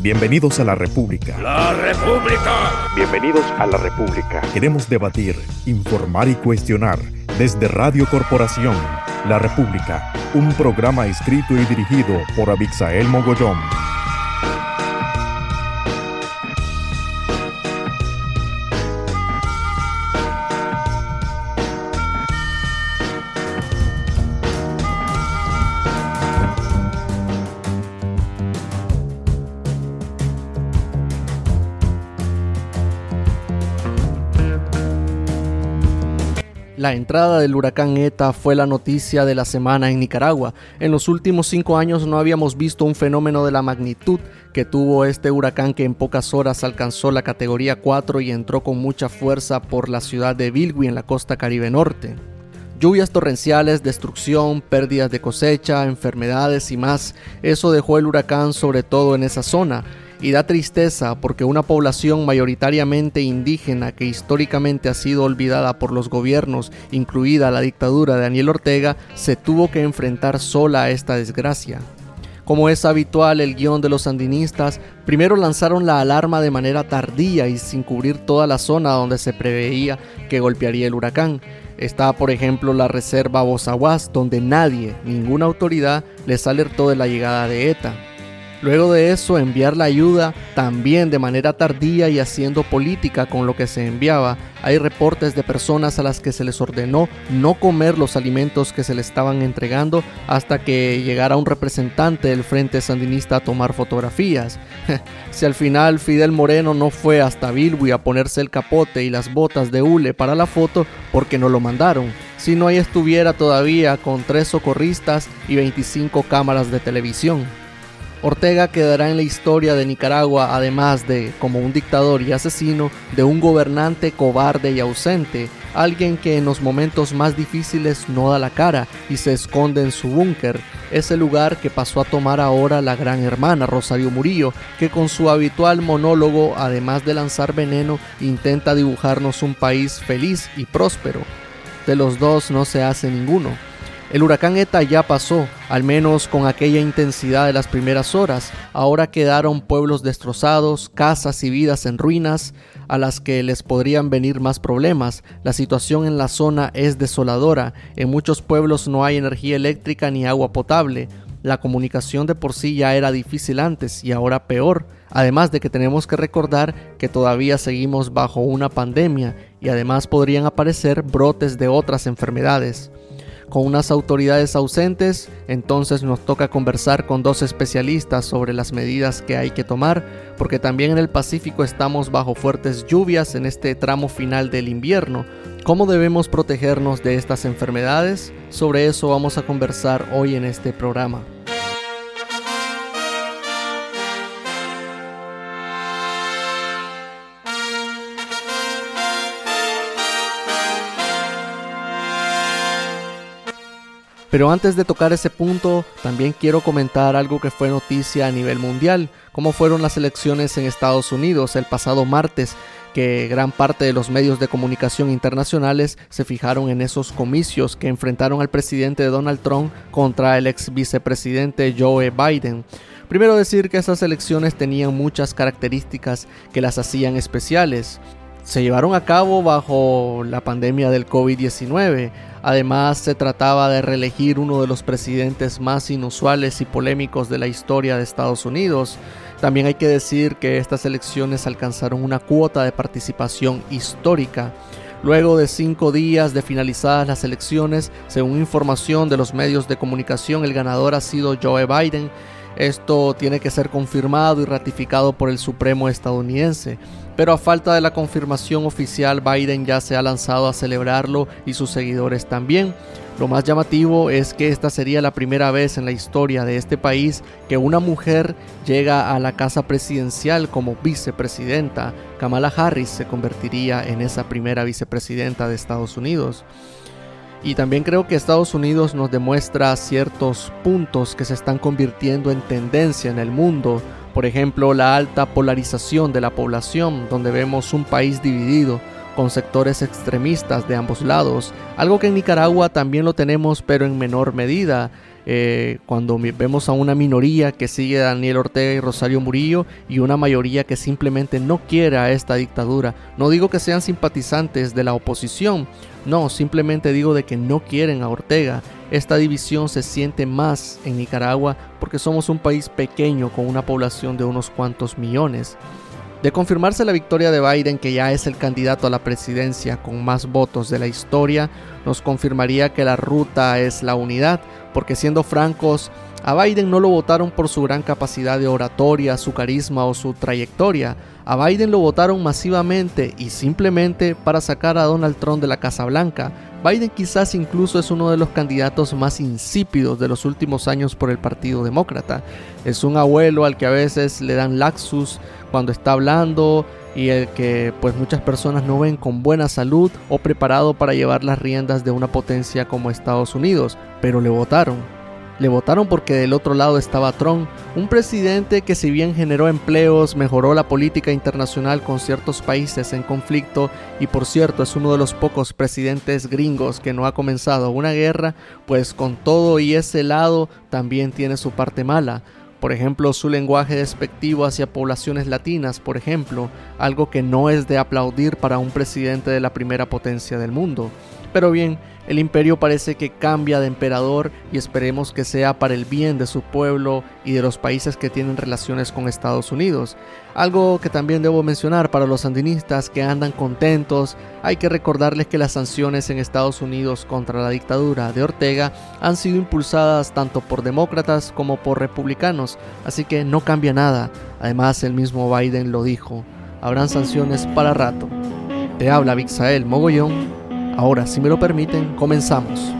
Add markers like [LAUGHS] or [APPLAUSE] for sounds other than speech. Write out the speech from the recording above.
Bienvenidos a la República. ¡La República! Bienvenidos a la República. Queremos debatir, informar y cuestionar desde Radio Corporación. La República, un programa escrito y dirigido por Abixael Mogollón. La entrada del huracán ETA fue la noticia de la semana en Nicaragua. En los últimos cinco años no habíamos visto un fenómeno de la magnitud que tuvo este huracán que en pocas horas alcanzó la categoría 4 y entró con mucha fuerza por la ciudad de Bilwi en la costa caribe norte. Lluvias torrenciales, destrucción, pérdidas de cosecha, enfermedades y más. Eso dejó el huracán sobre todo en esa zona y da tristeza porque una población mayoritariamente indígena que históricamente ha sido olvidada por los gobiernos, incluida la dictadura de Daniel Ortega, se tuvo que enfrentar sola a esta desgracia. Como es habitual el guion de los sandinistas, primero lanzaron la alarma de manera tardía y sin cubrir toda la zona donde se preveía que golpearía el huracán. Está, por ejemplo, la reserva Bozaguas, donde nadie, ninguna autoridad, les alertó de la llegada de ETA. Luego de eso, enviar la ayuda también de manera tardía y haciendo política con lo que se enviaba. Hay reportes de personas a las que se les ordenó no comer los alimentos que se les estaban entregando hasta que llegara un representante del Frente Sandinista a tomar fotografías. [LAUGHS] si al final Fidel Moreno no fue hasta Bilwi a ponerse el capote y las botas de hule para la foto, porque no lo mandaron. Si no ahí estuviera todavía con tres socorristas y 25 cámaras de televisión. Ortega quedará en la historia de Nicaragua además de, como un dictador y asesino, de un gobernante cobarde y ausente, alguien que en los momentos más difíciles no da la cara y se esconde en su búnker, ese lugar que pasó a tomar ahora la gran hermana Rosario Murillo, que con su habitual monólogo, además de lanzar veneno, intenta dibujarnos un país feliz y próspero. De los dos no se hace ninguno. El huracán ETA ya pasó, al menos con aquella intensidad de las primeras horas. Ahora quedaron pueblos destrozados, casas y vidas en ruinas, a las que les podrían venir más problemas. La situación en la zona es desoladora. En muchos pueblos no hay energía eléctrica ni agua potable. La comunicación de por sí ya era difícil antes y ahora peor. Además de que tenemos que recordar que todavía seguimos bajo una pandemia y además podrían aparecer brotes de otras enfermedades con unas autoridades ausentes, entonces nos toca conversar con dos especialistas sobre las medidas que hay que tomar, porque también en el Pacífico estamos bajo fuertes lluvias en este tramo final del invierno. ¿Cómo debemos protegernos de estas enfermedades? Sobre eso vamos a conversar hoy en este programa. Pero antes de tocar ese punto, también quiero comentar algo que fue noticia a nivel mundial, como fueron las elecciones en Estados Unidos el pasado martes, que gran parte de los medios de comunicación internacionales se fijaron en esos comicios que enfrentaron al presidente Donald Trump contra el ex vicepresidente Joe Biden. Primero decir que esas elecciones tenían muchas características que las hacían especiales se llevaron a cabo bajo la pandemia del COVID-19. Además, se trataba de reelegir uno de los presidentes más inusuales y polémicos de la historia de Estados Unidos. También hay que decir que estas elecciones alcanzaron una cuota de participación histórica. Luego de cinco días de finalizadas las elecciones, según información de los medios de comunicación, el ganador ha sido Joe Biden. Esto tiene que ser confirmado y ratificado por el Supremo estadounidense pero a falta de la confirmación oficial Biden ya se ha lanzado a celebrarlo y sus seguidores también. Lo más llamativo es que esta sería la primera vez en la historia de este país que una mujer llega a la casa presidencial como vicepresidenta. Kamala Harris se convertiría en esa primera vicepresidenta de Estados Unidos. Y también creo que Estados Unidos nos demuestra ciertos puntos que se están convirtiendo en tendencia en el mundo. Por ejemplo, la alta polarización de la población, donde vemos un país dividido, con sectores extremistas de ambos lados, algo que en Nicaragua también lo tenemos pero en menor medida. Eh, cuando vemos a una minoría que sigue a Daniel Ortega y Rosario Murillo y una mayoría que simplemente no quiere a esta dictadura. No digo que sean simpatizantes de la oposición, no, simplemente digo de que no quieren a Ortega. Esta división se siente más en Nicaragua porque somos un país pequeño con una población de unos cuantos millones. De confirmarse la victoria de Biden, que ya es el candidato a la presidencia con más votos de la historia, nos confirmaría que la ruta es la unidad, porque siendo francos, a Biden no lo votaron por su gran capacidad de oratoria, su carisma o su trayectoria. A Biden lo votaron masivamente y simplemente para sacar a Donald Trump de la Casa Blanca. Biden quizás incluso es uno de los candidatos más insípidos de los últimos años por el Partido Demócrata. Es un abuelo al que a veces le dan laxus cuando está hablando y el que pues muchas personas no ven con buena salud o preparado para llevar las riendas de una potencia como Estados Unidos, pero le votaron. Le votaron porque del otro lado estaba Trump, un presidente que si bien generó empleos, mejoró la política internacional con ciertos países en conflicto y por cierto es uno de los pocos presidentes gringos que no ha comenzado una guerra, pues con todo y ese lado también tiene su parte mala. Por ejemplo, su lenguaje despectivo hacia poblaciones latinas, por ejemplo, algo que no es de aplaudir para un presidente de la primera potencia del mundo. Pero bien, el imperio parece que cambia de emperador y esperemos que sea para el bien de su pueblo y de los países que tienen relaciones con Estados Unidos. Algo que también debo mencionar para los sandinistas que andan contentos, hay que recordarles que las sanciones en Estados Unidos contra la dictadura de Ortega han sido impulsadas tanto por demócratas como por republicanos, así que no cambia nada. Además, el mismo Biden lo dijo, habrán sanciones para rato. Te habla Vixael Mogollón Ahora, si me lo permiten, comenzamos.